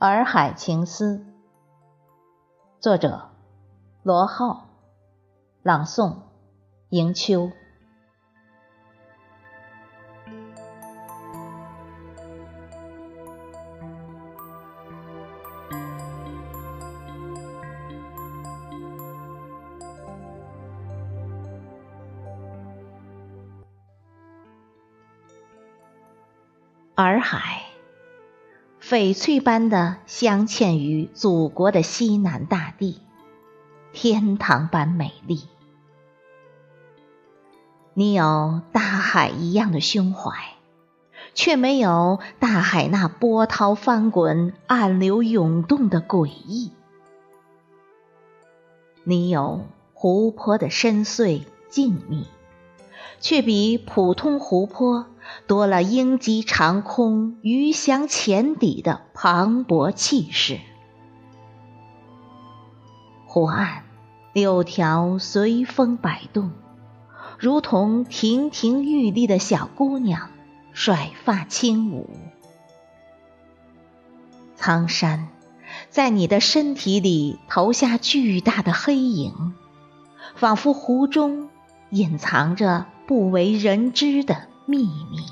洱海情思，作者罗浩，朗诵迎秋。洱海。翡翠般的镶嵌于祖国的西南大地，天堂般美丽。你有大海一样的胸怀，却没有大海那波涛翻滚、暗流涌动的诡异。你有湖泊的深邃静谧，却比普通湖泊。多了鹰击长空、鱼翔浅底的磅礴气势。湖岸柳条随风摆动，如同亭亭玉立的小姑娘甩发轻舞。苍山在你的身体里投下巨大的黑影，仿佛湖中隐藏着不为人知的。秘密。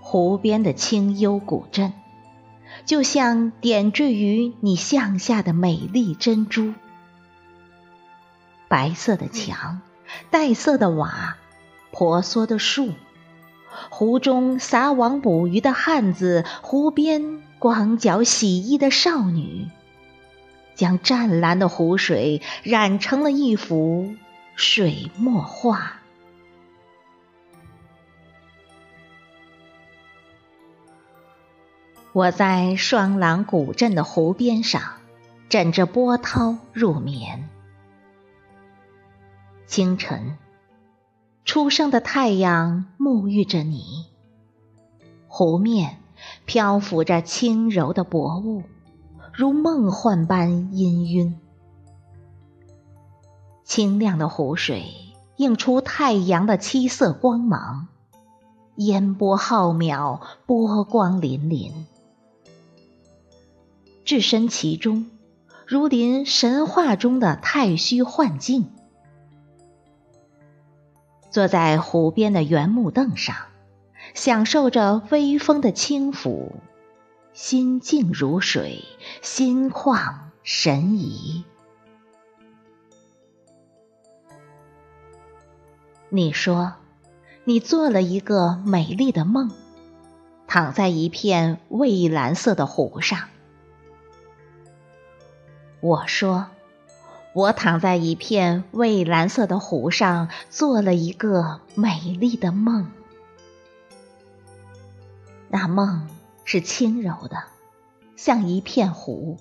湖边的清幽古镇，就像点缀于你项下的美丽珍珠。白色的墙，黛色的瓦，婆娑的树，湖中撒网捕鱼的汉子，湖边光脚洗衣的少女，将湛蓝的湖水染成了一幅水墨画。我在双廊古镇的湖边上，枕着波涛入眠。清晨，初升的太阳沐浴着你，湖面漂浮着轻柔的薄雾，如梦幻般氤氲。清亮的湖水映出太阳的七色光芒，烟波浩渺，波光粼粼。置身其中，如临神话中的太虚幻境。坐在湖边的圆木凳上，享受着微风的轻抚，心静如水，心旷神怡。你说，你做了一个美丽的梦，躺在一片蔚蓝色的湖上。我说：“我躺在一片蔚蓝色的湖上，做了一个美丽的梦。那梦是轻柔的，像一片湖；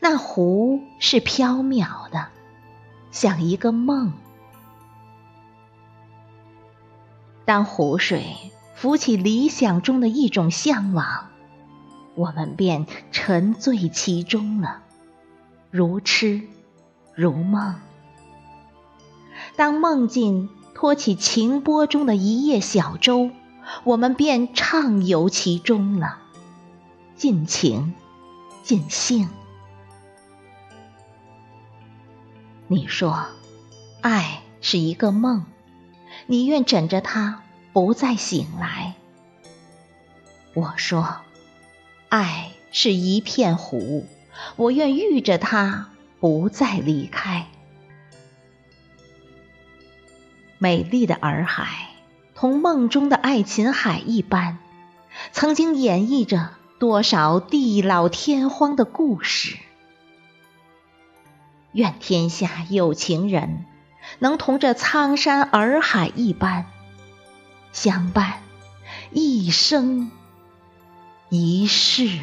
那湖是飘渺的，像一个梦。当湖水浮起理想中的一种向往，我们便沉醉其中了。”如痴如梦，当梦境托起情波中的一叶小舟，我们便畅游其中了，尽情尽兴。你说，爱是一个梦，你愿枕着它不再醒来。我说，爱是一片湖。我愿遇着他，不再离开。美丽的洱海，同梦中的爱琴海一般，曾经演绎着多少地老天荒的故事。愿天下有情人，能同这苍山洱海一般，相伴一生一世。